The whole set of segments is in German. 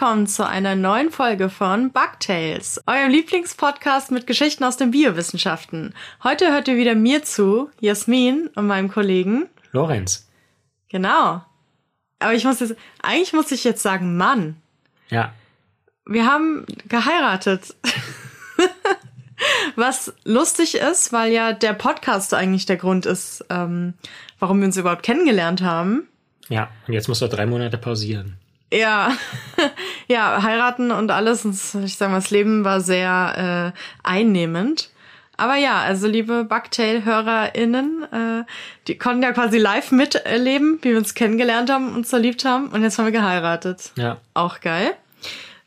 Willkommen zu einer neuen Folge von Bugtails, eurem Lieblingspodcast mit Geschichten aus den Biowissenschaften. Heute hört ihr wieder mir zu, Jasmin und meinem Kollegen Lorenz. Genau. Aber ich muss jetzt, eigentlich muss ich jetzt sagen, Mann. Ja. Wir haben geheiratet. Was lustig ist, weil ja der Podcast eigentlich der Grund ist, ähm, warum wir uns überhaupt kennengelernt haben. Ja, und jetzt musst du drei Monate pausieren. Ja, ja, heiraten und alles. Und ich sag mal, das Leben war sehr äh, einnehmend. Aber ja, also liebe Bugtail-HörerInnen, äh, die konnten ja quasi live miterleben, wie wir uns kennengelernt haben, uns verliebt haben und jetzt haben wir geheiratet. Ja. Auch geil.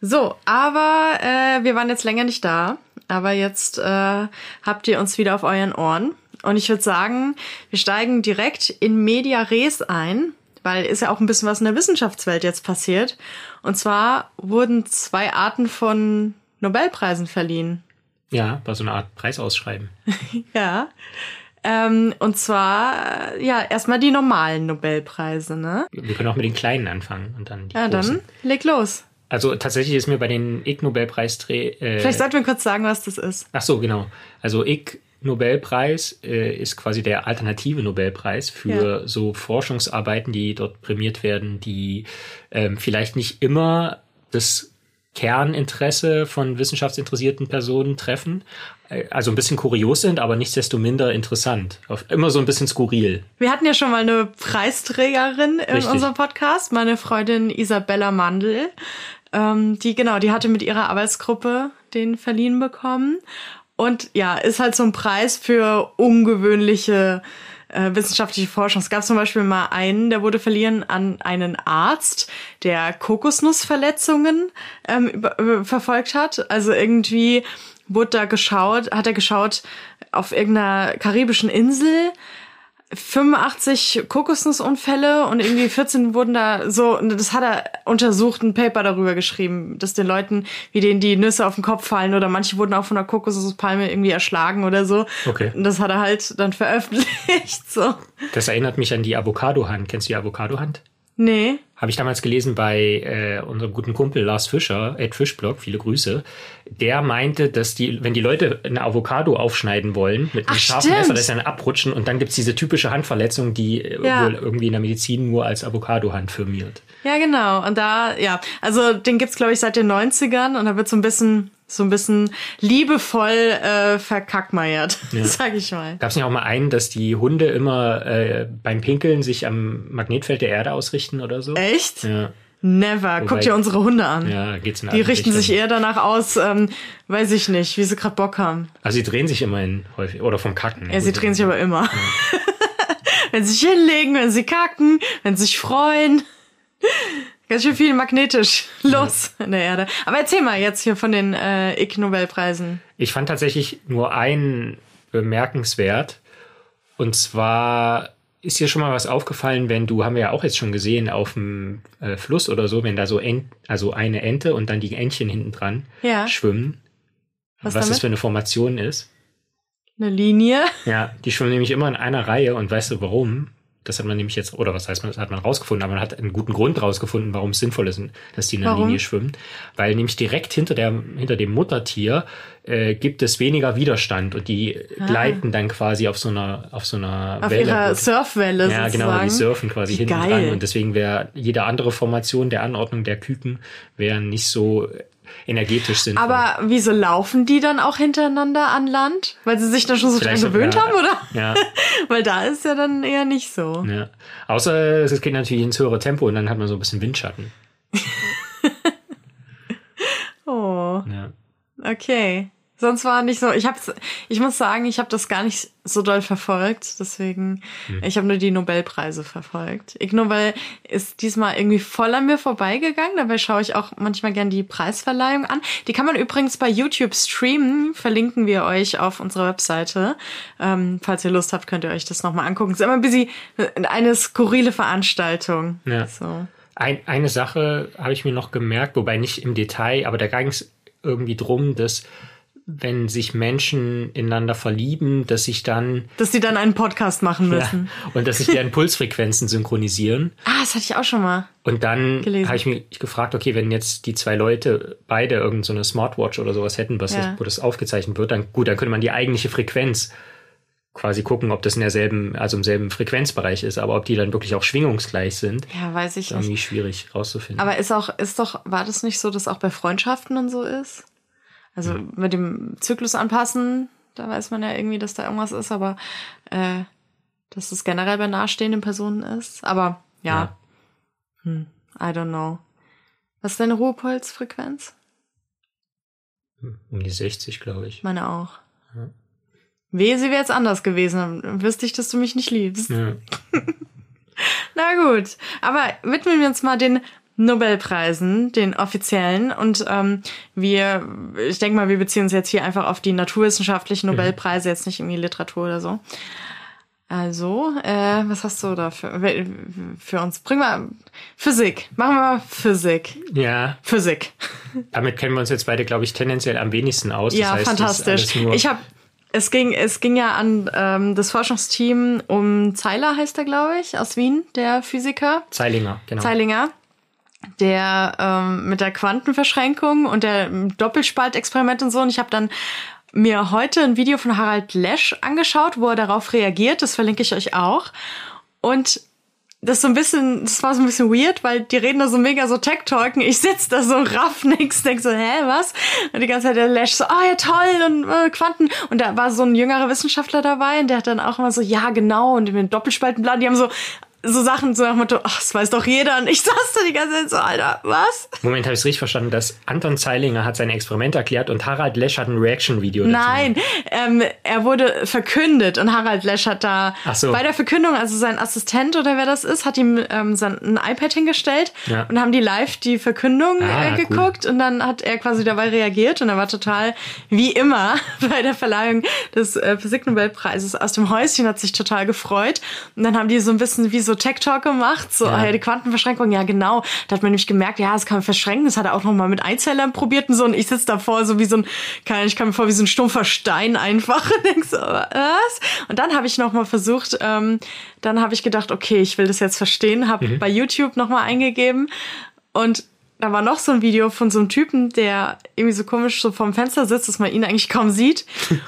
So, aber äh, wir waren jetzt länger nicht da. Aber jetzt äh, habt ihr uns wieder auf euren Ohren. Und ich würde sagen, wir steigen direkt in Media Res ein, weil ist ja auch ein bisschen was in der Wissenschaftswelt jetzt passiert. Und zwar wurden zwei Arten von Nobelpreisen verliehen. Ja, war so eine Art Preisausschreiben. ja. Ähm, und zwar, ja, erstmal die normalen Nobelpreise, ne? Wir können auch mit den kleinen anfangen und dann die Ja, großen. dann leg los. Also tatsächlich ist mir bei den Ig Nobelpreisträgern. Äh, Vielleicht sollten wir kurz sagen, was das ist. Ach so, genau. Also Ig Nobelpreis äh, ist quasi der alternative Nobelpreis für Ja. so Forschungsarbeiten, die dort prämiert werden, die ähm, vielleicht nicht immer das Kerninteresse von wissenschaftsinteressierten Personen treffen. Äh, Also ein bisschen kurios sind, aber nichtsdestominder interessant. Immer so ein bisschen skurril. Wir hatten ja schon mal eine Preisträgerin in Richtig. unserem Podcast, meine Freundin Isabella Mandl. Ähm, die, genau, die hatte mit ihrer Arbeitsgruppe den verliehen bekommen. Und ja, ist halt so ein Preis für ungewöhnliche äh, wissenschaftliche Forschung. Es gab zum Beispiel mal einen, der wurde verliehen an einen Arzt, der Kokosnussverletzungen ähm, über, verfolgt hat. Also irgendwie wurde da geschaut, hat er geschaut auf irgendeiner karibischen Insel, 85 Kokosnussunfälle und irgendwie 14 wurden da so, das hat er untersucht, ein Paper darüber geschrieben, dass den Leuten, wie denen die Nüsse auf den Kopf fallen oder manche wurden auch von der Kokosnusspalme irgendwie erschlagen oder so. Okay. Und das hat er halt dann veröffentlicht, so. Das erinnert mich an die Avocado-Hand. Kennst du die Avocado-Hand? Nee. Habe ich damals gelesen bei äh, unserem guten Kumpel Lars Fischer, Ed Fischblog, viele Grüße. Der meinte, dass die, wenn die Leute eine Avocado aufschneiden wollen mit einem Ach, scharfen stimmt. Messer, dass sie dann abrutschen und dann gibt's diese typische Handverletzung, die äh, Ja. wohl irgendwie in der Medizin nur als Avocado-Hand firmiert. Ja, genau. Und da, ja, also den gibt's glaube ich seit den 90ern und da wird so ein bisschen so ein bisschen liebevoll äh, verkackmeiert, Ja. sag ich mal. Gab's nicht auch mal einen, dass die Hunde immer äh, beim Pinkeln sich am Magnetfeld der Erde ausrichten oder so? Echt? Ja, Never. Guck Wobei- dir unsere Hunde an. ja geht's in Die richten Richtung. sich eher danach aus, ähm, weiß ich nicht, wie sie gerade Bock haben. Also sie drehen sich immerhin häufig. Oder vom Kacken. Ja, sie drehen sich aber immer. wenn sie sich hinlegen, wenn sie kacken, wenn sie sich freuen. Ganz schön viel magnetisch los in der Erde. Aber erzähl mal jetzt hier von den äh, Ig Nobelpreisen. Ich fand tatsächlich nur einen bemerkenswert. Und zwar ist dir schon mal was aufgefallen, wenn du, haben wir ja auch jetzt schon gesehen, auf dem äh, Fluss oder so, wenn da so Ent, also eine Ente und dann die Entchen hinten dran Ja. schwimmen. Was Was, das für eine Formation ist. Eine Linie. Ja, die schwimmen nämlich immer in einer Reihe und weißt du warum? Das hat man nämlich jetzt, oder was heißt man, das hat man rausgefunden, aber man hat einen guten Grund rausgefunden, warum es sinnvoll ist, dass die in einer Warum? Linie schwimmen. Weil nämlich direkt hinter, der, hinter dem Muttertier äh, gibt es weniger Widerstand und die gleiten dann quasi auf so einer, auf so einer Ah. Auf Welle. ihrer Surfwelle ja, sozusagen. genau, die surfen quasi Wie hinten geil. dran. Und deswegen wäre jede andere Formation der Anordnung der Küken wäre nicht so energetisch sinnvoll. Aber wieso laufen die dann auch hintereinander an Land? Weil sie sich da schon so dran gewöhnt ja, haben, oder? Ja, Weil da ist ja dann eher nicht so. ja. Außer es geht natürlich ins höhere Tempo und dann hat man so ein bisschen Windschatten. Oh, Ja. okay. Sonst war nicht so. Ich hab's, ich muss sagen, ich habe das gar nicht so doll verfolgt. Deswegen, Hm. ich habe nur die Nobelpreise verfolgt. Ig Nobel ist diesmal irgendwie voll an mir vorbeigegangen. Dabei schaue ich auch manchmal gern die Preisverleihung an. Die kann man übrigens bei YouTube streamen. Verlinken wir euch auf unserer Webseite. Ähm, falls ihr Lust habt, könnt ihr euch das nochmal angucken. Es ist immer ein bisschen eine skurrile Veranstaltung. Ja. So. Ein, eine Sache habe ich mir noch gemerkt, wobei nicht im Detail, aber da ging es irgendwie drum, dass wenn sich Menschen ineinander verlieben, dass sich dann. Dass sie dann einen Podcast machen müssen. Ja, und dass sich deren Pulsfrequenzen synchronisieren. Ah, das hatte ich auch schon mal. Und dann habe ich mich gefragt, okay, wenn jetzt die zwei Leute beide irgendeine so Smartwatch oder sowas hätten, was ja. das, wo das aufgezeichnet wird, dann gut, dann könnte man die eigentliche Frequenz quasi gucken, ob das in derselben, also im selben Frequenzbereich ist, aber ob die dann wirklich auch schwingungsgleich sind. Ja, weiß ich ist irgendwie nicht. schwierig rauszufinden. Aber ist auch, ist doch, war das nicht so, dass auch bei Freundschaften und so ist? Also mit dem Zyklus anpassen, da weiß man ja irgendwie, dass da irgendwas ist, aber äh, dass es generell bei nahestehenden Personen ist. Aber ja. ja. Hm, I don't know. Was ist deine Ruhepolsfrequenz? Um die 60, glaube ich. Meine auch. Ja. Wehe, sie wäre jetzt anders gewesen. Dann wüsste ich, dass du mich nicht liebst. Ja. Na gut. Aber widmen wir uns mal den Nobelpreisen, den offiziellen. Und ähm, wir, ich denke mal, wir beziehen uns jetzt hier einfach auf die naturwissenschaftlichen mhm. Nobelpreise, jetzt nicht irgendwie Literatur oder so. Also, äh, was hast du da für, für uns? Bring mal Physik. Machen wir mal Physik. Ja. Physik. Damit kennen wir uns jetzt beide, glaube ich, tendenziell am wenigsten aus. Ja, das heißt, fantastisch. Ich habe es ging, es ging ja an ähm, das Forschungsteam um Zeiler, heißt er, glaube ich, aus Wien, der Physiker. Zeilinger, genau. Zeilinger der ähm, mit der Quantenverschränkung und der Doppelspaltexperiment und so. Und ich habe dann mir heute ein Video von Harald Lesch angeschaut, wo er darauf reagiert. Das verlinke ich euch auch. Und das so ein bisschen, das war so ein bisschen weird, weil die reden da so mega so Tech-Talken. Ich sitz da so raff nix, denk so, hä, was? Und die ganze Zeit der Lash so, oh ja, toll, und äh, Quanten. Und da war so ein jüngerer Wissenschaftler dabei und der hat dann auch immer so, ja, genau, und mit Doppelspaltenplan, die haben so so Sachen so nach dem Motto, ach, das weiß doch jeder. Und ich saß da die ganze Zeit so, Alter, was? Moment, habe ich es richtig verstanden, dass Anton Zeilinger hat sein Experiment erklärt und Harald Lesch hat ein Reaction-Video dazu Nein, ähm, er wurde verkündet und Harald Lesch hat da so. bei der Verkündung, also sein Assistent oder wer das ist, hat ihm ähm, sein, ein iPad hingestellt ja. und haben die live die Verkündung ah, äh, geguckt cool. und dann hat er quasi dabei reagiert und er war total, wie immer, bei der Verleihung des äh, Physiknobelpreises aus dem Häuschen, hat sich total gefreut und dann haben die so ein bisschen wie so so Tech Talk gemacht, so ja. Ah ja, die Quantenverschränkung, ja genau. Da hat man nämlich gemerkt, ja, es kann man verschränken. Das hat er auch noch mal mit Einzellern probiert und so. Und ich sitze davor so wie so ein, kann ich kann mir vor wie so ein stumpfer Stein einfach und denk so, was? Und dann habe ich noch mal versucht, ähm, dann habe ich gedacht, okay, ich will das jetzt verstehen, habe mhm. bei YouTube noch mal eingegeben und da war noch so ein Video von so einem Typen, der irgendwie so komisch so vorm Fenster sitzt, dass man ihn eigentlich kaum sieht.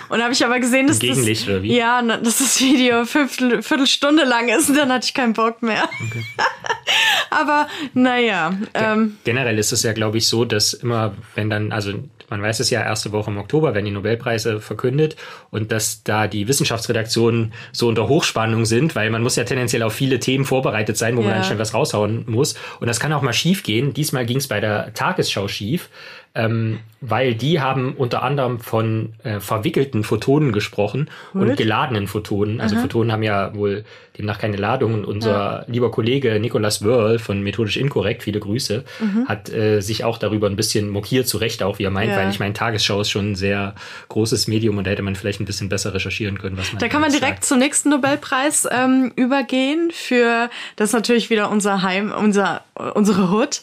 Und da habe ich aber gesehen, dass das, oder wie? ja, dass das Video Viertel, Viertelstunde lang ist und dann hatte ich keinen Bock mehr. Okay. aber naja. Ähm, Generell ist es ja, glaube ich, so, dass immer, wenn dann, also man weiß es ja, erste Woche im Oktober werden die Nobelpreise verkündet und dass da die Wissenschaftsredaktionen so unter Hochspannung sind, weil man muss ja tendenziell auf viele Themen vorbereitet sein, wo ja. man dann schnell was raushauen muss. Und das kann auch mal schief gehen. Diesmal ging es bei der Tagesschau schief ähm, weil die haben unter anderem von äh, verwickelten Photonen gesprochen What? und geladenen Photonen. Also Aha. Photonen haben ja wohl demnach keine Ladung. Und unser ja. lieber Kollege Nicolas Wörl von Methodisch Inkorrekt, viele Grüße, mhm. hat äh, sich auch darüber ein bisschen mokiert, zu Recht auch, wie er meint, ja. weil ich meine, Tagesschau ist schon ein sehr großes Medium und da hätte man vielleicht ein bisschen besser recherchieren können, was man Da kann man direkt sagt. zum nächsten Nobelpreis ähm, übergehen für, das ist natürlich wieder unser Heim, unser, unsere Hood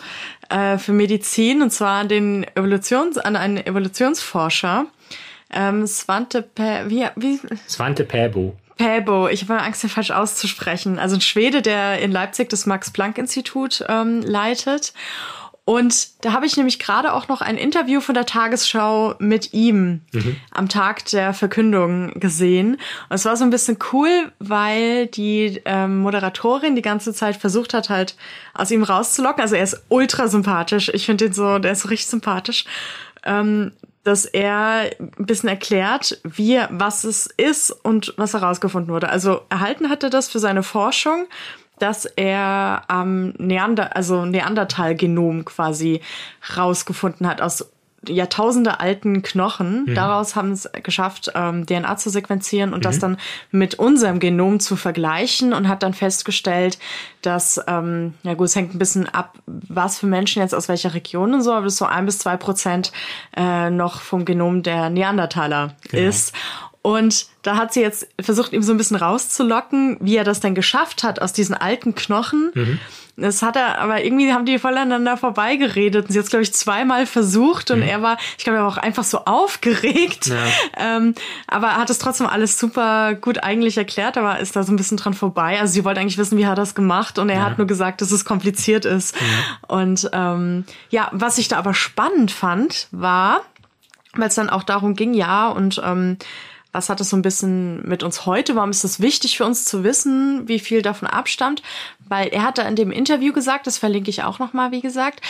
äh, für Medizin und zwar den Evolutions, an einen Evolutionsforscher. Ähm, Svante Pe wie, wie? Svante Pääbo. Pääbo, ich habe Angst, den falsch auszusprechen. Also ein Schwede, der in Leipzig das Max-Planck-Institut ähm, leitet. Und da habe ich nämlich gerade auch noch ein Interview von der Tagesschau mit ihm mhm. am Tag der Verkündung gesehen. Und es war so ein bisschen cool, weil die ähm, Moderatorin die ganze Zeit versucht hat, halt aus ihm rauszulocken. Also er ist ultra sympathisch. Ich finde ihn so, der ist so richtig sympathisch. Ähm, dass er ein bisschen erklärt, wie, was es ist und was herausgefunden wurde. Also erhalten hat er das für seine Forschung dass er am Neander, also Neandertal-Genom quasi rausgefunden hat aus Jahrtausende alten Knochen. Mhm. Daraus haben es geschafft, ähm, DNA zu sequenzieren und mhm. das dann mit unserem Genom zu vergleichen und hat dann festgestellt, dass, ähm, ja gut, es hängt ein bisschen ab, was für Menschen jetzt aus welcher Region und so, aber das so ein bis zwei Prozent äh, noch vom Genom der Neandertaler genau. ist. Und da hat sie jetzt versucht, ihm so ein bisschen rauszulocken, wie er das denn geschafft hat aus diesen alten Knochen. Mhm. Das hat er, aber irgendwie haben die voll aneinander vorbeigeredet. Und sie hat es, glaube ich, zweimal versucht und mhm. er war, ich glaube, er war auch einfach so aufgeregt. Ja. Ähm, aber er hat es trotzdem alles super gut eigentlich erklärt, aber ist da so ein bisschen dran vorbei. Also sie wollte eigentlich wissen, wie hat er das gemacht und er ja. hat nur gesagt, dass es kompliziert ist. Ja. Und ähm, ja, was ich da aber spannend fand, war, weil es dann auch darum ging, ja, und ähm, was hat es so ein bisschen mit uns heute? Warum ist es wichtig für uns zu wissen, wie viel davon abstammt? Weil er hat da in dem Interview gesagt, das verlinke ich auch nochmal, wie gesagt,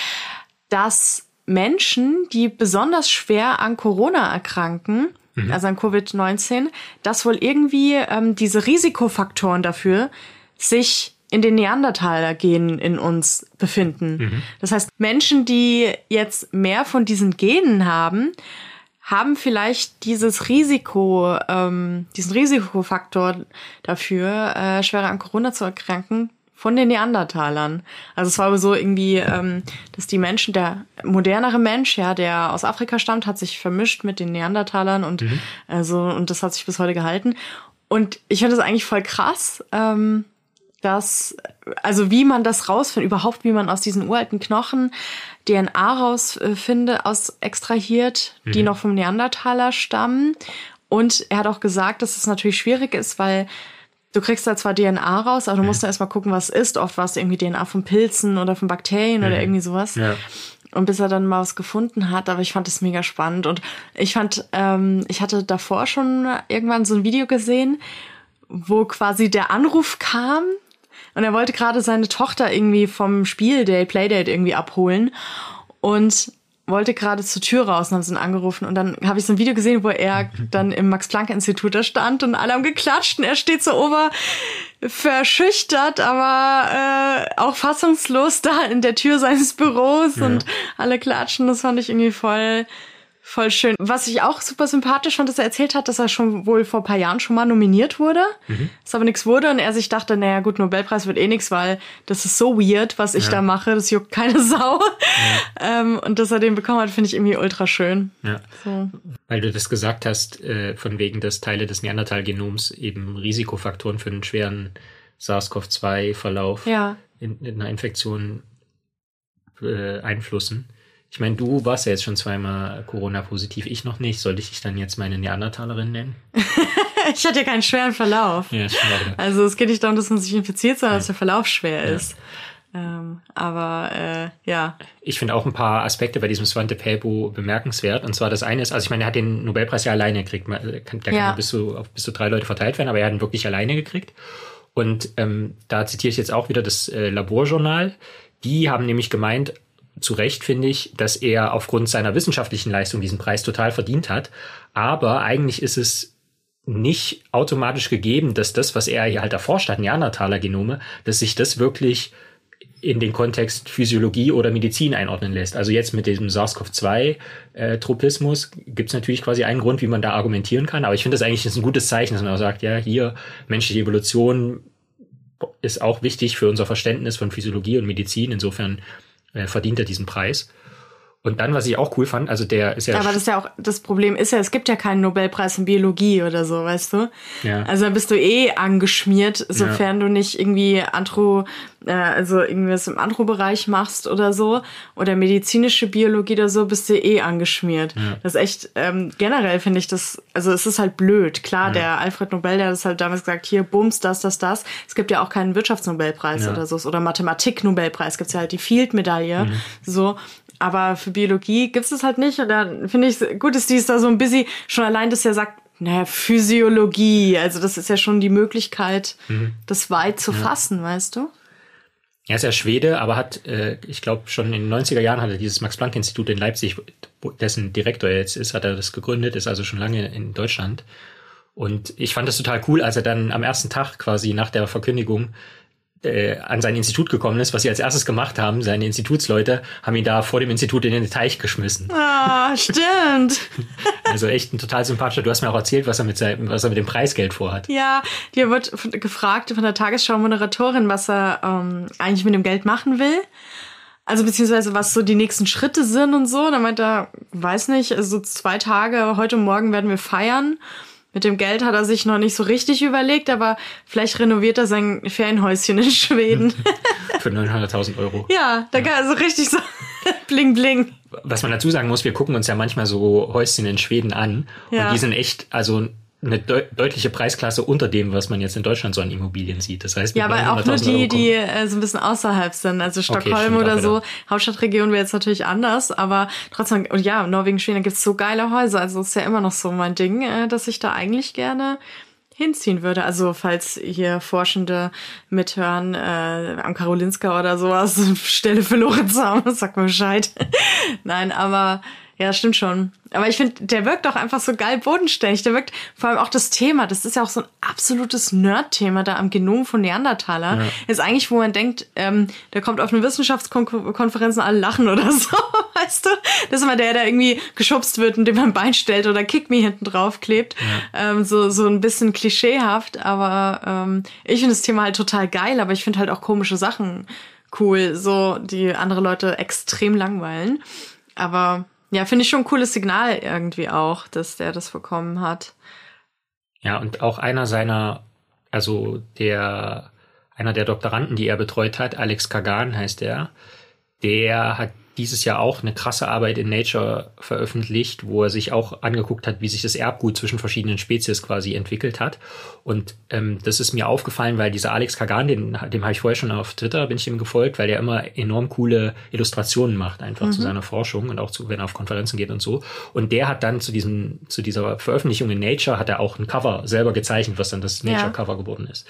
dass Menschen, die besonders schwer an Corona erkranken, mhm. also an Covid-19, dass wohl irgendwie ähm, diese Risikofaktoren dafür sich in den Neandertaler-Genen in uns befinden. Mhm. Das heißt, Menschen, die jetzt mehr von diesen Genen haben, haben vielleicht dieses Risiko, ähm, diesen Risikofaktor dafür, äh, schwerer an Corona zu erkranken, von den Neandertalern. Also es war aber so irgendwie, ähm, dass die Menschen, der modernere Mensch, ja, der aus Afrika stammt, hat sich vermischt mit den Neandertalern und mhm. also und das hat sich bis heute gehalten. Und ich finde das eigentlich voll krass, ähm, dass also wie man das rausfindet, überhaupt wie man aus diesen uralten Knochen DNA rausfinde, aus extrahiert, mhm. die noch vom Neandertaler stammen. Und er hat auch gesagt, dass es natürlich schwierig ist, weil du kriegst da zwar DNA raus, aber du musst mhm. da erstmal gucken, was ist. Oft war es irgendwie DNA von Pilzen oder von Bakterien mhm. oder irgendwie sowas. Ja. Und bis er dann mal was gefunden hat, aber ich fand es mega spannend. Und ich fand, ähm, ich hatte davor schon irgendwann so ein Video gesehen, wo quasi der Anruf kam und er wollte gerade seine Tochter irgendwie vom Spieldate, Playdate irgendwie abholen und wollte gerade zur Tür raus und haben sie ihn angerufen. Und dann habe ich so ein Video gesehen, wo er dann im Max-Planck-Institut da stand und alle haben geklatscht und er steht so ober verschüchtert, aber äh, auch fassungslos da in der Tür seines Büros ja. und alle klatschen. Das fand ich irgendwie voll Voll schön. Was ich auch super sympathisch fand, dass er erzählt hat, dass er schon wohl vor paar Jahren schon mal nominiert wurde, mhm. es aber nichts wurde und er sich dachte, naja gut, Nobelpreis wird eh nichts, weil das ist so weird, was ich ja. da mache, das juckt keine Sau. Ja. Ähm, und dass er den bekommen hat, finde ich irgendwie ultra schön. Ja. So. Weil du das gesagt hast, äh, von wegen, dass Teile des Neandertal-Genoms eben Risikofaktoren für einen schweren SARS-CoV-2-Verlauf ja. in, in, einer Infektion äh, einflussen. Ich meine, du warst ja jetzt schon zweimal Corona-positiv, ich noch nicht. Sollte ich dich dann jetzt meine Neandertalerin nennen? ich hatte ja keinen schweren Verlauf. Ja. Also es geht nicht darum, dass man sich infiziert, sondern ja. dass der Verlauf schwer ja. ist. Ähm, aber äh, ja. Ich finde auch ein paar Aspekte bei diesem Svante Pääbo bemerkenswert. Und zwar das eine ist, also ich meine, er hat den Nobelpreis ja alleine gekriegt. Der kann, der ja. kann bis zu, auf bis zu drei Leute verteilt werden, aber er hat ihn wirklich alleine gekriegt. Und ähm, da zitiere ich jetzt auch wieder das äh, Laborjournal. Die haben nämlich gemeint, zu Recht finde ich, dass er aufgrund seiner wissenschaftlichen Leistung diesen Preis total verdient hat. Aber eigentlich ist es nicht automatisch gegeben, dass das, was er hier halt erforscht hat, Neandertaler-Genome, dass sich das wirklich in den Kontext Physiologie oder Medizin einordnen lässt. Also jetzt mit diesem SARS-CoV-2-Tropismus äh, gibt es natürlich quasi einen Grund, wie man da argumentieren kann. Aber ich finde das eigentlich ist ein gutes Zeichen, dass man auch sagt, ja, hier menschliche Evolution ist auch wichtig für unser Verständnis von Physiologie und Medizin. Insofern verdient er diesen Preis. Und dann, was ich auch cool fand, also der ist ja. Aber das ist ja auch, das Problem ist ja, es gibt ja keinen Nobelpreis in Biologie oder so, weißt du? Ja. Also da bist du eh angeschmiert, sofern ja. du nicht irgendwie Andro, äh, also irgendwas im Andro-Bereich machst oder so. Oder medizinische Biologie oder so, bist du eh angeschmiert. Ja. Das ist echt, ähm, generell finde ich das, also es ist halt blöd. Klar, ja. der Alfred Nobel, der hat das halt damals gesagt, hier, bums, das, das, das. Es gibt ja auch keinen Wirtschaftsnobelpreis oder so. Oder Mathematik-Nobelpreis, gibt's ja halt die Field-Medaille. Mhm. So. Aber für Biologie gibt es das halt nicht. Und dann finde ich gut, dass die ist da so ein bisschen, schon allein, dass er sagt, naja, Physiologie. Also das ist ja schon die Möglichkeit, mhm. das weit zu ja. fassen, weißt du? Er ist ja Schwede, aber hat, äh, ich glaube, schon in den 90er Jahren hat er dieses Max-Planck-Institut in Leipzig, dessen Direktor er jetzt ist, hat er das gegründet, ist also schon lange in Deutschland. Und ich fand das total cool, als er dann am ersten Tag quasi nach der Verkündigung äh, an sein Institut gekommen ist, was sie als erstes gemacht haben, seine Institutsleute, haben ihn da vor dem Institut in den Teich geschmissen. Ah, stimmt. also echt ein total sympathischer. Du hast mir auch erzählt, was er mit seinem, was er mit dem Preisgeld vorhat. Ja, dir wird gefragt von der Tagesschau-Moderatorin, was er ähm, eigentlich mit dem Geld machen will. Also beziehungsweise was so die nächsten Schritte sind und so. Da meint er, weiß nicht, also zwei Tage, heute Morgen werden wir feiern mit dem Geld hat er sich noch nicht so richtig überlegt, aber vielleicht renoviert er sein Ferienhäuschen in Schweden. Für 900.000 Euro. Ja, da kann er so richtig so bling bling. Was man dazu sagen muss, wir gucken uns ja manchmal so Häuschen in Schweden an Ja. und die sind echt, also eine deu deutliche Preisklasse unter dem, was man jetzt in in so an Immobilien sieht. Das heißt, Ja, aber auch nur 900.000 die, die äh, so ein bisschen außerhalb sind. Also Stockholm auch oder so. Hauptstadtregion wäre jetzt natürlich anders, aber trotzdem, und ja, Norwegen, Schweden, da gibt's so geile Häuser. Also ist ja immer noch so mein Ding, äh, dass ich da eigentlich gerne hinziehen würde. Also falls hier Forschende mithören, äh, am Karolinska oder sowas, Stelle für Lorenz haben, sag mal Bescheid. Nein, aber ja, stimmt schon. Aber ich finde, der wirkt auch einfach so geil bodenständig. Der wirkt vor allem auch das Thema. Das ist ja auch so ein absolutes Nerd-Thema da am Genom von Neandertaler. Ja. Ist eigentlich, wo man denkt, ähm, der kommt auf eine Wissenschaftskonferenz und alle lachen oder so, weißt du? Das ist immer der, der irgendwie geschubst wird und dem ein Bein stellt oder Kick Me hinten drauf klebt. Ähm, so, so ein bisschen klischeehaft. Aber ähm, ich finde das Thema halt total geil, aber ich finde halt auch komische Sachen cool, so die andere Leute extrem langweilen. Aber ja, finde ich schon ein cooles Signal irgendwie auch, dass der das bekommen hat. Ja, und auch einer seiner, also der, einer der Doktoranden, die er betreut hat, Alex Kagan heißt er, der hat dieses Jahr auch eine krasse Arbeit in Nature veröffentlicht, wo er sich auch angeguckt hat, wie sich das Erbgut zwischen verschiedenen Spezies quasi entwickelt hat. Und ähm, das ist mir aufgefallen, weil dieser Alex Kagan, den, dem habe ich vorher schon auf Twitter, bin ich ihm gefolgt, weil der immer enorm coole Illustrationen macht, einfach zu seiner Forschung und auch zu, wenn er auf Konferenzen geht und so. Und der hat dann zu diesem, zu dieser Veröffentlichung in Nature hat er auch ein Cover selber gezeichnet, was dann das Ja. Nature-Cover geworden ist.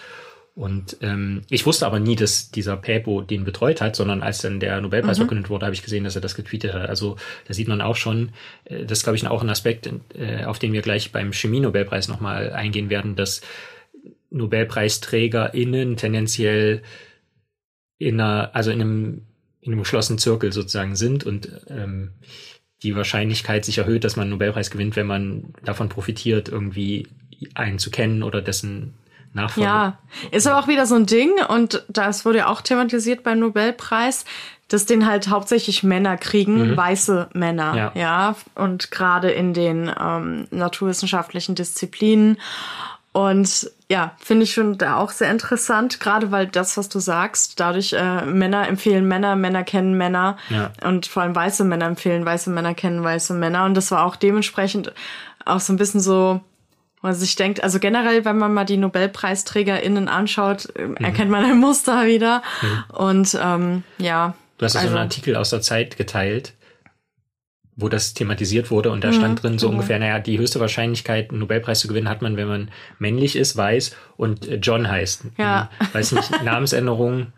Und ähm, ich wusste aber nie, dass dieser Pepo den betreut hat, sondern als dann der Nobelpreis verkündet wurde, habe ich gesehen, dass er das getweetet hat. Also da sieht man auch schon, äh, das ist, glaube ich, auch ein Aspekt, äh, auf den wir gleich beim Chemie-Nobelpreis nochmal eingehen werden, dass NobelpreisträgerInnen tendenziell in einer, also in einem, in einem geschlossenen Zirkel sozusagen sind und ähm, die Wahrscheinlichkeit sich erhöht, dass man einen Nobelpreis gewinnt, wenn man davon profitiert, irgendwie einen zu kennen oder dessen Nachfolger. Ja, ist aber auch wieder so ein Ding und das wurde ja auch thematisiert beim Nobelpreis, dass den halt hauptsächlich Männer kriegen, weiße Männer, Ja. ja, und gerade in den ähm, naturwissenschaftlichen Disziplinen. Und ja, finde ich schon da auch sehr interessant, gerade weil das, was du sagst, dadurch äh, Männer empfehlen Männer, Männer kennen Männer Ja. und vor allem weiße Männer empfehlen weiße Männer kennen weiße Männer. Und das war auch dementsprechend auch so ein bisschen so, wo man sich denkt, also generell, wenn man mal die NobelpreisträgerInnen anschaut, ähm, erkennt man ein Muster wieder. Und ähm, ja. Du hast ja so also- einen Artikel aus der Zeit geteilt, wo das thematisiert wurde und da stand drin so genau. ungefähr, naja, die höchste Wahrscheinlichkeit, einen Nobelpreis zu gewinnen, hat man, wenn man männlich ist, weiß und äh, John heißt. Ja. Hm, Weiß nicht, Namensänderung.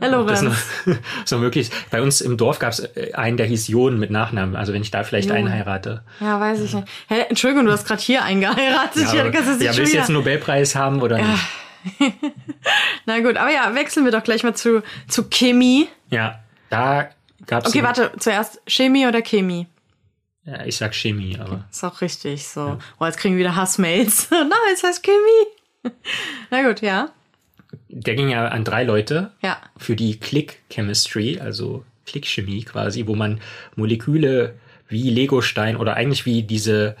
Hallo, das noch, so möglich. Bei uns im Dorf gab es einen, der hieß Jon mit Nachnamen. Also wenn ich da vielleicht Jon. einen heirate. Ja, weiß ich nicht. Hä, Entschuldigung, du hast gerade hier eingeheiratet. Ja, Ja, aber, kannst du ja, willst du jetzt einen. Nobelpreis haben oder nicht? Na gut, aber ja, wechseln wir doch gleich mal zu, zu Chemie. Ja, da gab es. Okay, warte, zuerst Chemie oder Chemie? Ja, ich sag Chemie, aber. Ist auch richtig so. Oh, jetzt kriegen wir wieder Hassmails. Nein, es heißt Chemie. Na gut, ja. Der ging ja an drei Leute. Ja. für die Click Chemistry, also Klickchemie quasi, wo man Moleküle wie Legostein oder eigentlich wie diese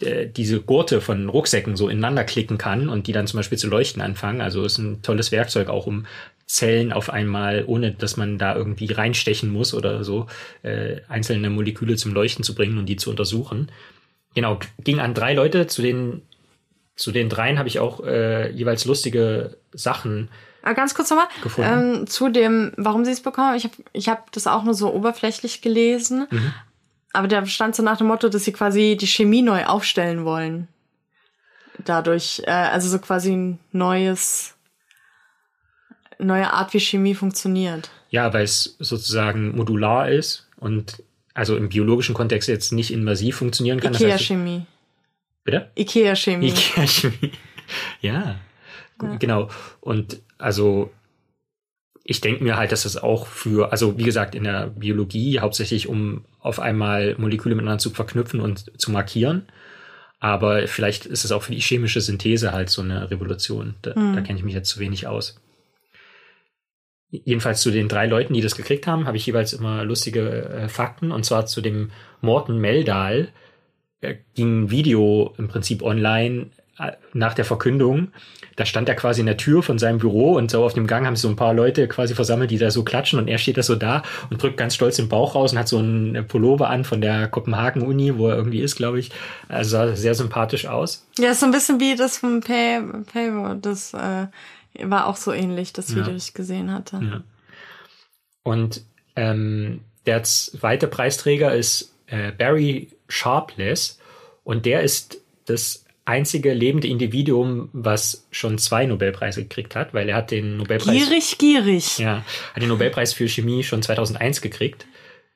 äh, diese Gurte von Rucksäcken so ineinander klicken kann und die dann zum Beispiel zu leuchten anfangen. Also ist ein tolles Werkzeug auch, um Zellen auf einmal, ohne dass man da irgendwie reinstechen muss oder so, äh, einzelne Moleküle zum Leuchten zu bringen und die zu untersuchen. Genau, ging an drei Leute, zu den zu den dreien habe ich auch äh, jeweils lustige Sachen Aber ganz kurz nochmal ähm, zu dem, warum sie es bekommen. Ich habe ich hab das auch nur so oberflächlich gelesen. Mhm. Aber da stand so nach dem Motto, dass sie quasi die Chemie neu aufstellen wollen. Dadurch, äh, also so quasi ein neues, neue Art, wie Chemie funktioniert. Ja, weil es sozusagen modular ist und also im biologischen Kontext jetzt nicht invasiv funktionieren kann. Das heißt, Ikea-Chemie. Bitte? Ikea-Chemie. Ikea-Chemie. ja, gu- genau. Und also ich denke mir halt, dass das auch für, also wie gesagt, in der Biologie hauptsächlich um auf einmal Moleküle miteinander zu verknüpfen und zu markieren. Aber vielleicht ist es auch für die chemische Synthese halt so eine Revolution. Da, da kenne ich mich jetzt zu wenig aus. Jedenfalls zu den drei Leuten, die das gekriegt haben, habe ich jeweils immer lustige äh, Fakten. Und zwar zu dem Morten Meldal. Äh, ging ein Video im Prinzip online äh, nach der Verkündung. Da stand er quasi in der Tür von seinem Büro und so auf dem Gang haben sich so ein paar Leute quasi versammelt, die da so klatschen und er steht da so da und drückt ganz stolz den Bauch raus und hat so einen Pullover an von der Kopenhagen-Uni, wo er irgendwie ist, glaube ich. Also sah sehr sympathisch aus. Ja, ist so ein bisschen wie das von Pay. Das äh, war auch so ähnlich, das Video, ja. das ich gesehen hatte. Ja. Und ähm, der zweite Preisträger ist äh, Barry Sharpless und der ist das einzige lebende Individuum, was schon zwei Nobelpreise gekriegt hat, weil er hat den Nobelpreis. Gierig, gierig. Ja, hat den Nobelpreis für Chemie schon 2001 gekriegt.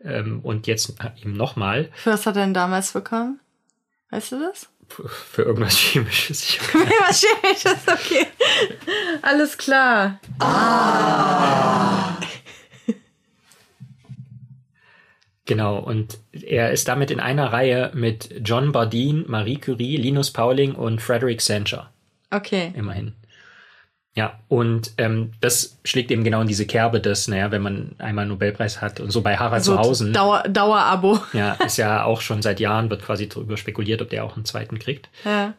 Ähm, und jetzt eben nochmal. Für was hat er denn damals bekommen? Weißt du das? Für irgendwas Chemisches. Für irgendwas Chemisches, okay. Alles klar. Ah. Genau, und er ist damit in einer Reihe mit John Bardeen, Marie Curie, Linus Pauling und Frederick Sancher. Okay. Immerhin. Ja, und ähm, das schlägt eben genau in diese Kerbe, dass, naja, wenn man einmal einen Nobelpreis hat und so bei Harald so Zuhausen. Dauer, Dauerabo. Ja, ist ja auch schon seit Jahren, wird quasi darüber spekuliert, ob der auch einen zweiten kriegt. Ja.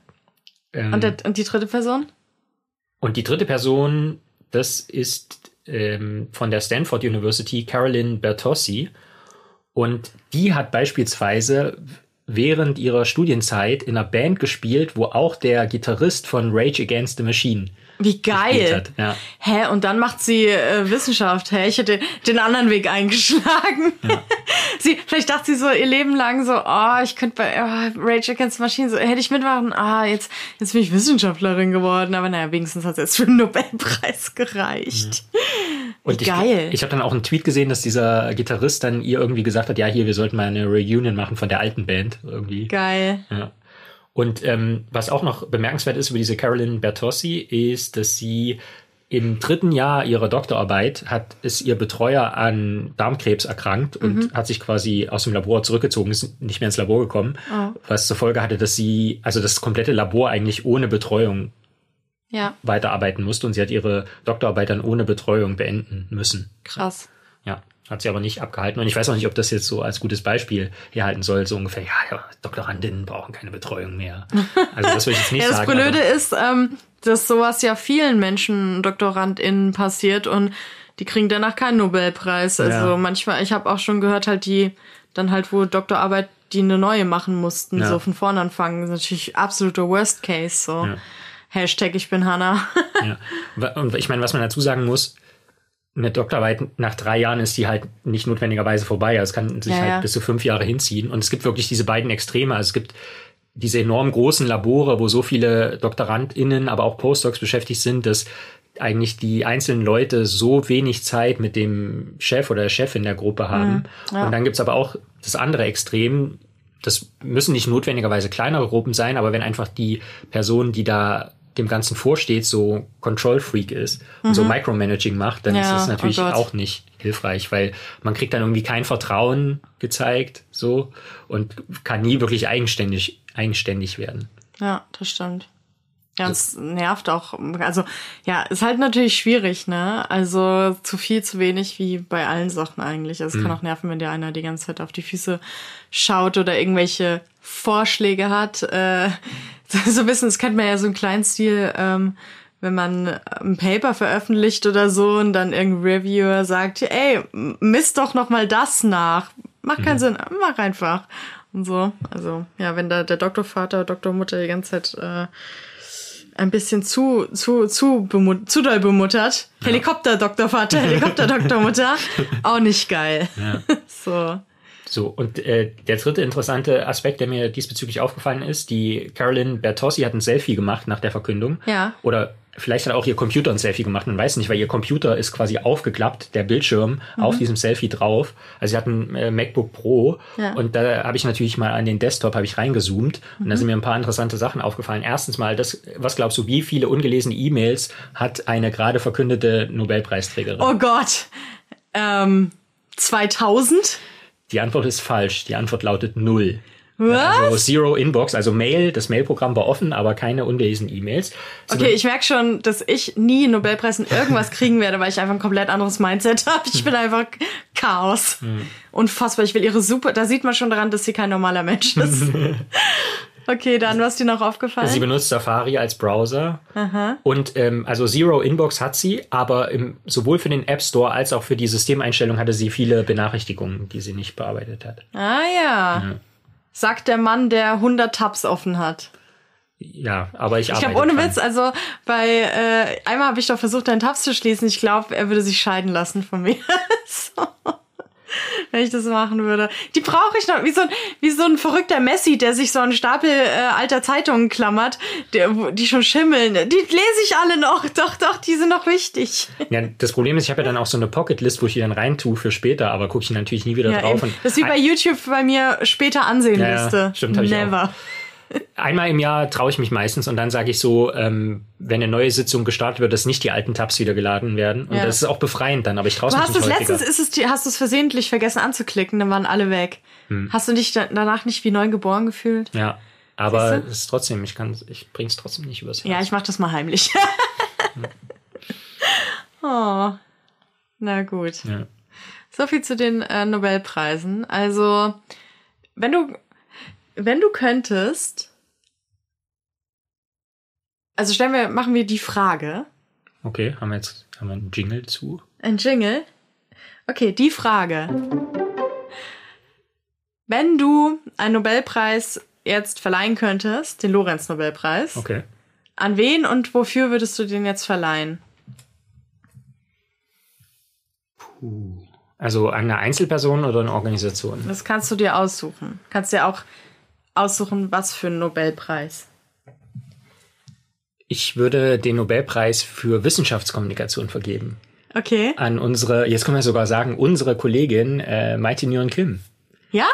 Ähm, und, der, und die dritte Person? Und die dritte Person, das ist ähm, von der Stanford University, Carolyn Bertossi. Und die hat beispielsweise während ihrer Studienzeit in einer Band gespielt, wo auch der Gitarrist von Rage Against the Machine wie geil. Ja. Hä, und dann macht sie äh, Wissenschaft. Hä, ich hätte den anderen Weg eingeschlagen. Ja. sie, vielleicht dachte sie so ihr Leben lang so, oh, ich könnte bei oh, Rage Against the Machine so, hätte ich mitmachen, ah, jetzt, jetzt bin ich Wissenschaftlerin geworden. Aber naja, wenigstens hat es jetzt für den Nobelpreis gereicht. Ja. Und Geil. Ich, ich habe dann auch einen Tweet gesehen, dass dieser Gitarrist dann ihr irgendwie gesagt hat, ja, hier, wir sollten mal eine Reunion machen von der alten Band irgendwie. Geil. Ja. Und ähm, was auch noch bemerkenswert ist über diese Carolyn Bertossi, ist, dass sie im dritten Jahr ihrer Doktorarbeit hat ist ihr Betreuer an Darmkrebs erkrankt und mhm. hat sich quasi aus dem Labor zurückgezogen, ist nicht mehr ins Labor gekommen, oh. was zur Folge hatte, dass sie, also das komplette Labor eigentlich ohne Betreuung ja. weiterarbeiten musste und sie hat ihre Doktorarbeit dann ohne Betreuung beenden müssen. Krass. Ja, hat sie aber nicht abgehalten. Und ich weiß auch nicht, ob das jetzt so als gutes Beispiel herhalten soll, so ungefähr, ja, ja Doktorandinnen brauchen keine Betreuung mehr. Also das würde ich jetzt nicht ja, das sagen. Das Blöde ist, ähm, dass sowas ja vielen Menschen DoktorandInnen passiert und die kriegen danach keinen Nobelpreis. Also ja. manchmal, ich habe auch schon gehört, halt die dann halt, wo Doktorarbeit die eine neue machen mussten, ja. so von vorne anfangen. Das ist natürlich absoluter Worst Case. So. Ja. Hashtag ich bin Hanna. ja. Und ich meine, was man dazu sagen muss, eine Doktorarbeit nach drei Jahren ist die halt nicht notwendigerweise vorbei. Also es kann sich ja, halt ja. bis zu fünf Jahre hinziehen. Und es gibt wirklich diese beiden Extreme. Also es gibt diese enorm großen Labore, wo so viele DoktorandInnen, aber auch Postdocs beschäftigt sind, dass eigentlich die einzelnen Leute so wenig Zeit mit dem Chef oder der Chefin der Gruppe haben. Mhm, ja. Und dann gibt's aber auch das andere Extrem. Das müssen nicht notwendigerweise kleinere Gruppen sein, aber wenn einfach die Person, die da dem Ganzen vorsteht, so Control-Freak ist mhm. und so mhm. Micromanaging macht, dann ja, ist das natürlich oh auch nicht hilfreich, weil man kriegt dann irgendwie kein Vertrauen gezeigt, so, und kann nie wirklich eigenständig, eigenständig werden. Ja, das stimmt. Ja, es nervt auch. Also, ja, ist halt natürlich schwierig, ne? Also, zu viel, zu wenig, wie bei allen Sachen eigentlich. Also, es mhm. kann auch nerven, wenn dir einer die ganze Zeit auf die Füße schaut oder irgendwelche Vorschläge hat. Äh, so ein bisschen, das kennt man ja so im kleinen Stil, ähm, wenn man ein Paper veröffentlicht oder so und dann irgendein Reviewer sagt, ey, misst doch noch mal das nach. Macht keinen mhm. Sinn, mach einfach. Und so. Also, ja, wenn da der Doktorvater, Doktormutter die ganze Zeit äh, ein bisschen zu, zu, zu, zu doll bemuttert. Ja. Helikopter-Doktorvater, Helikopter-Doktormutter. auch nicht geil. Ja. so. So, und äh, der dritte interessante Aspekt, der mir diesbezüglich aufgefallen ist, die Carolyn Bertossi hat ein Selfie gemacht nach der Verkündung. Ja. Oder vielleicht hat auch ihr Computer ein Selfie gemacht, man weiß nicht, weil ihr Computer ist quasi aufgeklappt, der Bildschirm mhm. auf diesem Selfie drauf. Also sie hat ein äh, MacBook Pro ja. und da habe ich natürlich mal an den Desktop habe ich reingezoomt und da mhm. sind mir ein paar interessante Sachen aufgefallen. Erstens mal, das, was glaubst du, wie viele ungelesene E-Mails hat eine gerade verkündete Nobelpreisträgerin? Oh Gott, ähm, 2000? Die Antwort ist falsch. Die Antwort lautet null. Was? Also Zero Inbox, also Mail, das Mailprogramm war offen, aber keine ungelesenen E-Mails. Okay, ich merke schon, dass ich nie Nobelpreis in irgendwas kriegen werde, weil ich einfach ein komplett anderes Mindset habe. Ich bin einfach Chaos. Unfassbar. Ich will ihre super. Da sieht man schon daran, dass sie kein normaler Mensch ist. Okay, dann was dir noch aufgefallen? Sie benutzt Safari als Browser. Und ähm, also Zero Inbox hat sie, aber im, sowohl für den App Store als auch für die Systemeinstellung hatte sie viele Benachrichtigungen, die sie nicht bearbeitet hat. ah ja. Sagt der Mann, der 100 Tabs offen hat. Ja, aber ich Ich arbeite glaube, ohne dran. Witz, also bei äh, einmal habe ich doch versucht, deinen Tabs zu schließen. Ich glaube, er würde sich scheiden lassen von mir. so. Wenn ich das machen würde. Die brauche ich noch, wie so, ein, wie so ein verrückter Messi, der sich so einen Stapel äh, alter Zeitungen klammert, der, die schon schimmeln. Die lese ich alle noch. Doch, doch, die sind noch wichtig. Ja, das Problem ist, ich habe ja dann auch so eine Pocket-List, wo ich die dann reintue für später, aber gucke ich natürlich nie wieder Ja, drauf. das ist wie bei YouTube bei mir später Ansehenliste. Ja, stimmt, hab ich Never. Einmal im Jahr traue ich mich meistens und dann sage ich so, ähm, wenn eine neue Sitzung gestartet wird, dass nicht die alten Tabs wieder geladen werden. Und Ja. das ist auch befreiend dann, aber ich traue es Du mich hast nicht es häufiger. letztens, ist es, die- hast du es versehentlich vergessen anzuklicken, dann waren alle weg. Hm. Hast du dich da, danach nicht wie neu geboren gefühlt? Ja, aber du? es ist trotzdem, ich kann, ich bring's trotzdem nicht übers Herz. Ja, ich mach das mal heimlich. oh, na gut. Ja. So viel zu den äh, Nobelpreisen. Also, wenn du, wenn du könntest, also stellen wir, machen wir die Frage. Okay, haben wir jetzt haben wir einen Jingle zu? Ein Jingle. Okay, die Frage. Wenn du einen Nobelpreis jetzt verleihen könntest, den Lorenz-Nobelpreis, Okay. an wen und wofür würdest du den jetzt verleihen? Also eine Einzelperson oder eine Organisation? Das kannst du dir aussuchen. Kannst dir auch aussuchen, was für einen Nobelpreis. Ich würde den Nobelpreis für Wissenschaftskommunikation vergeben. Okay. An unsere, jetzt können wir sogar sagen, unsere Kollegin äh, Mighty Nguyen Kim. Ja?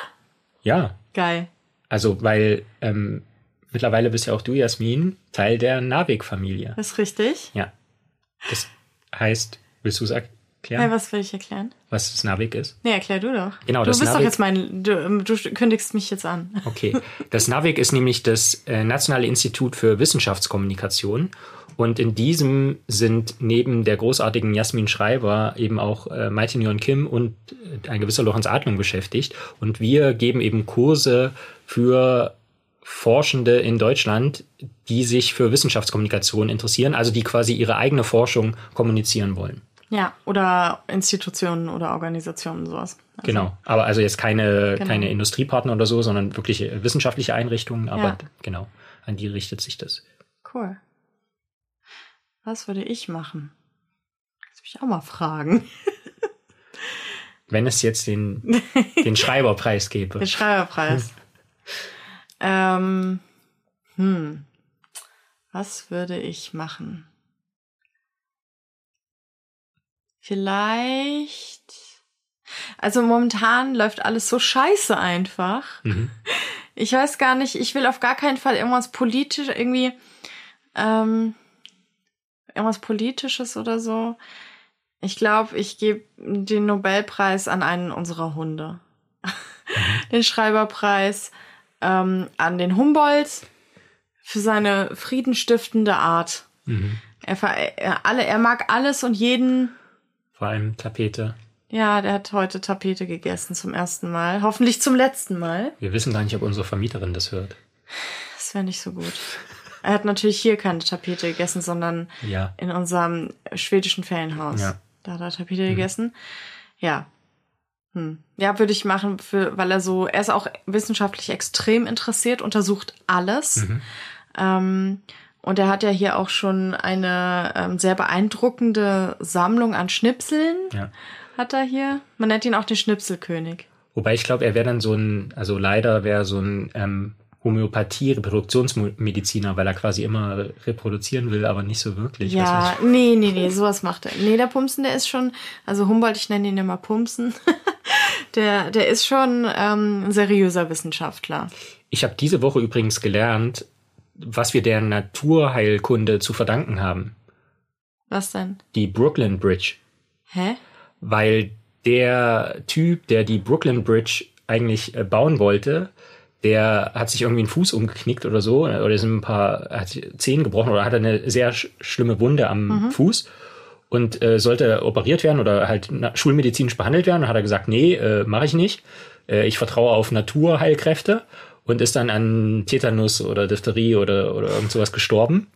Ja, Geil. also weil ähm, mittlerweile bist ja auch du, Jasmin, Teil der Navik-Familie. Das ist richtig. Ja. Das heißt, willst du es erklären, Hey, was will ich erklären? was das Navik ist? Nee, erklär du doch. Genau, du das bist doch Navi- jetzt mein, du, du kündigst mich jetzt an. Okay. Das NAVIC ist nämlich das äh, Nationale Institut für Wissenschaftskommunikation. Und in diesem sind neben der großartigen Jasmin Schreiber eben auch äh, Mighty Nguyen Kim und äh, ein gewisser Lorenz Adlung beschäftigt. Und wir geben eben Kurse für Forschende in Deutschland, die sich für Wissenschaftskommunikation interessieren, also die quasi ihre eigene Forschung kommunizieren wollen. Ja, oder Institutionen oder Organisationen, sowas. Also, Genau. Aber also jetzt keine, Genau. keine Industriepartner oder so, sondern wirklich wissenschaftliche Einrichtungen. Aber Ja. genau, an die richtet sich das. Cool. Was würde ich machen? Lass mich auch mal fragen. Wenn es jetzt den, den Schreiberpreis gäbe. Der Schreiberpreis. ähm, hm. Was würde ich machen? Vielleicht. Also momentan läuft alles so scheiße einfach. Mhm. Ich weiß gar nicht, ich will auf gar keinen Fall irgendwas politisch, irgendwie, ähm, irgendwas Politisches oder so. Ich glaube, ich gebe den Nobelpreis an einen unserer Hunde. den Schreiberpreis ähm, an den Humboldt für seine friedenstiftende Art. Mhm. Er, er, alle, er mag alles und jeden. Vor allem Tapete. Ja, der hat heute Tapete gegessen zum ersten Mal. Hoffentlich zum letzten Mal. Wir wissen gar nicht, ob unsere Vermieterin das hört. Das wäre nicht so gut. Er hat natürlich hier keine Tapete gegessen, sondern Ja. in unserem schwedischen Ferienhaus. Ja. Da hat er Tapete gegessen. Ja. Hm. Ja, würde ich machen, für, weil er so, er ist auch wissenschaftlich extrem interessiert, untersucht alles. Mhm. Ähm, und er hat ja hier auch schon eine ähm, sehr beeindruckende Sammlung an Schnipseln, Ja. hat er hier. Man nennt ihn auch den Schnipselkönig. Wobei ich glaube, er wäre dann so ein, also leider wäre so ein ähm, Homöopathie-Reproduktionsmediziner, weil er quasi immer reproduzieren will, aber nicht so wirklich. Ja, nee, nee, nee, sowas macht er. Nee, der Pumsen, der ist schon, also Humboldt, ich nenne ihn immer Pumsen, der, der ist schon ähm, ein seriöser Wissenschaftler. ich habe diese Woche übrigens gelernt, was wir der Naturheilkunde zu verdanken haben. Was denn? Die Brooklyn Bridge. Hä? weil der Typ, der die Brooklyn Bridge eigentlich äh, bauen wollte, der hat sich irgendwie einen Fuß umgeknickt oder so, oder sind ein paar, hat Zehen gebrochen oder hat eine sehr sch schlimme Wunde am mhm. Fuß und äh, sollte operiert werden oder halt schulmedizinisch behandelt werden. Und hat er gesagt, nee, äh, mache ich nicht. Äh, ich vertraue auf Naturheilkräfte und ist dann an Tetanus oder Diphtherie oder, oder irgend sowas gestorben.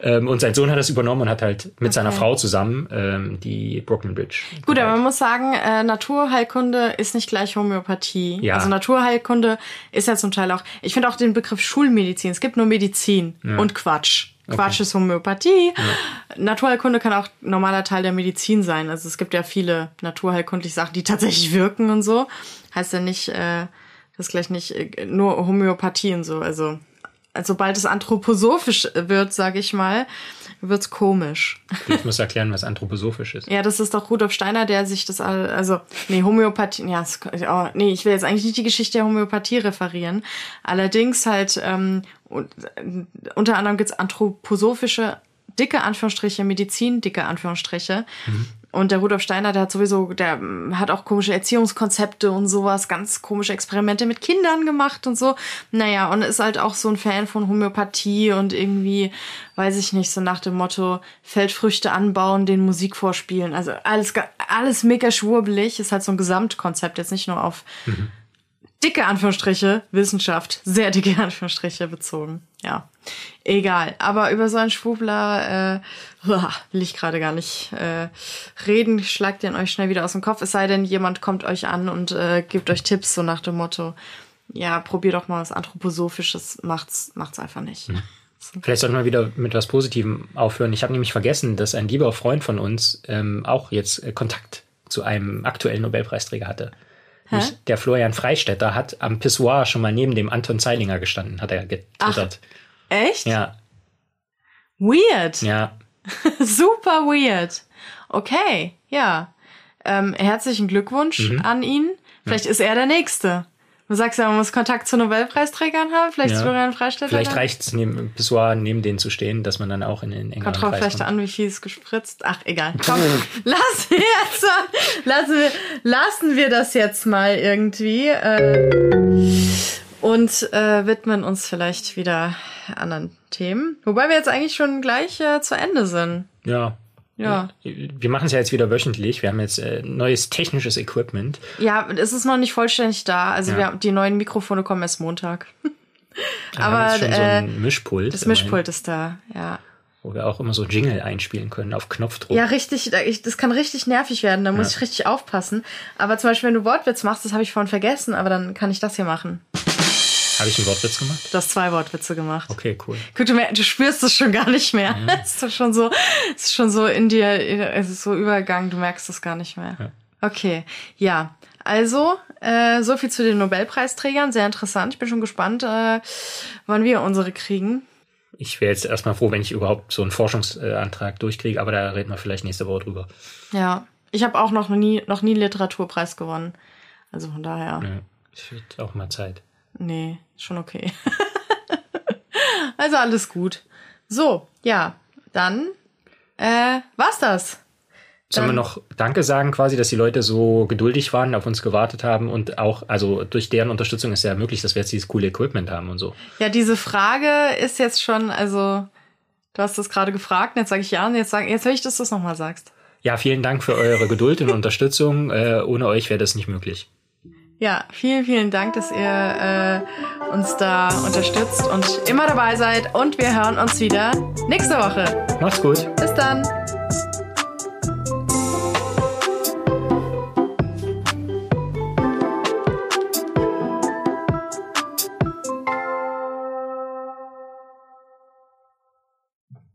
Ähm, und sein Sohn hat das übernommen und hat halt mit okay. seiner Frau zusammen ähm, die Brooklyn Bridge. Gut, gebaut. aber man muss sagen, äh, Naturheilkunde ist nicht gleich Homöopathie. Ja. Also Naturheilkunde ist ja zum Teil auch, ich finde auch den Begriff Schulmedizin, es gibt nur Medizin ja. und Quatsch. Quatsch okay. ist Homöopathie. Ja. Naturheilkunde kann auch normaler Teil der Medizin sein. Also es gibt ja viele naturheilkundliche Sachen, die tatsächlich wirken und so. Heißt ja nicht, äh, das gleich nicht äh, nur Homöopathie und so. Also sobald es anthroposophisch wird, sage ich mal, wird's komisch. Ich muss erklären, was anthroposophisch ist. Ja, das ist doch Rudolf Steiner, der sich das all, also nee, Homöopathie, ja, oh, nee, ich will jetzt eigentlich nicht die Geschichte der Homöopathie referieren. Allerdings halt ähm, unter anderem gibt's anthroposophische dicke Anführungsstriche Medizin, dicke Anführungsstriche. Mhm. Und der Rudolf Steiner, der hat sowieso, der hat auch komische Erziehungskonzepte und sowas, ganz komische Experimente mit Kindern gemacht und so. Naja, und ist halt auch so ein Fan von Homöopathie und irgendwie, weiß ich nicht, so nach dem Motto, Feldfrüchte anbauen, den Musik vorspielen. Also alles, alles mega schwurbelig, ist halt so ein Gesamtkonzept, jetzt nicht nur auf mhm. Dicke Anführungsstriche Wissenschaft, sehr dicke Anführungsstriche bezogen. Ja egal. Aber über so einen Schwubler äh, will ich gerade gar nicht äh, reden. Schlagt den euch schnell wieder aus dem Kopf. Es sei denn, jemand kommt euch an und äh, gibt euch Tipps, so nach dem Motto, ja, probier doch mal was Anthroposophisches, macht's, macht's einfach nicht. Hm. Vielleicht sollten wir wieder mit was Positivem aufhören. Ich habe nämlich vergessen, dass ein lieber Freund von uns ähm, auch jetzt äh, Kontakt zu einem aktuellen Nobelpreisträger hatte. Der Florian Freistetter hat am Pissoir schon mal neben dem Anton Zeilinger gestanden, hat er getwittert. Ach. Echt? Ja. Weird. Ja. Super weird. Okay, ja. Ähm, herzlichen Glückwunsch mhm. an ihn. Vielleicht ja. ist er der Nächste. Du sagst ja, man muss Kontakt zu Nobelpreisträgern haben. Vielleicht ja. Florian Freistetter. Vielleicht reicht es, neben Pissoir neben denen zu stehen, dass man dann auch in den engeren Kommt drauf vielleicht an, wie viel es gespritzt. Ach, egal. Komm, wir jetzt lassen wir, lassen wir das jetzt mal irgendwie. Äh, und äh, widmen uns vielleicht wieder anderen Themen. Wobei wir jetzt eigentlich schon gleich äh, zu Ende sind. Ja. Ja. Wir machen es ja jetzt wieder wöchentlich. Wir haben jetzt äh, neues technisches Equipment. Ja, es ist noch nicht vollständig da. Also ja. wir haben, die neuen Mikrofone kommen erst Montag. Aber schon so ein äh, Mischpult. Das Mischpult ist da, ja. Wo wir auch immer so Jingle einspielen können auf Knopfdruck. Ja, richtig. Das kann richtig nervig werden. Da muss ja. ich richtig aufpassen. Aber zum Beispiel, wenn du Wortwitz machst, das habe ich vorhin vergessen, aber dann kann ich das hier machen. Habe ich einen Wortwitz gemacht? Du hast zwei Wortwitze gemacht. Okay, cool. Gut, du, du spürst es schon gar nicht mehr. Mhm. Es ist schon so, es ist schon so in dir, es ist so Übergang, du merkst es gar nicht mehr. Ja. Okay, ja. Also, äh, so viel zu den Nobelpreisträgern. Sehr interessant. Ich bin schon gespannt, äh, wann wir unsere kriegen. Ich wäre jetzt erstmal froh, wenn ich überhaupt so einen Forschungsantrag durchkriege, aber da reden wir vielleicht nächste Woche drüber. Ja, ich habe auch noch nie, noch nie einen Literaturpreis gewonnen. Also von daher. Ja, es wird auch mal Zeit. Nee, schon okay. also alles gut. So, ja, dann äh, war's das. Sollen wir noch Danke sagen, quasi, dass die Leute so geduldig waren, auf uns gewartet haben und auch, also durch deren Unterstützung ist ja möglich, dass wir jetzt dieses coole Equipment haben und so. Ja, diese Frage ist jetzt schon, also du hast das gerade gefragt, jetzt sage ich ja und jetzt, sag, jetzt will ich, dass du es nochmal sagst. Ja, vielen Dank für eure Geduld und Unterstützung. Äh, ohne euch wäre das nicht möglich. Ja, vielen, vielen Dank, dass ihr äh, uns da unterstützt und immer dabei seid. Und wir hören uns wieder nächste Woche. Macht's gut. Bis dann.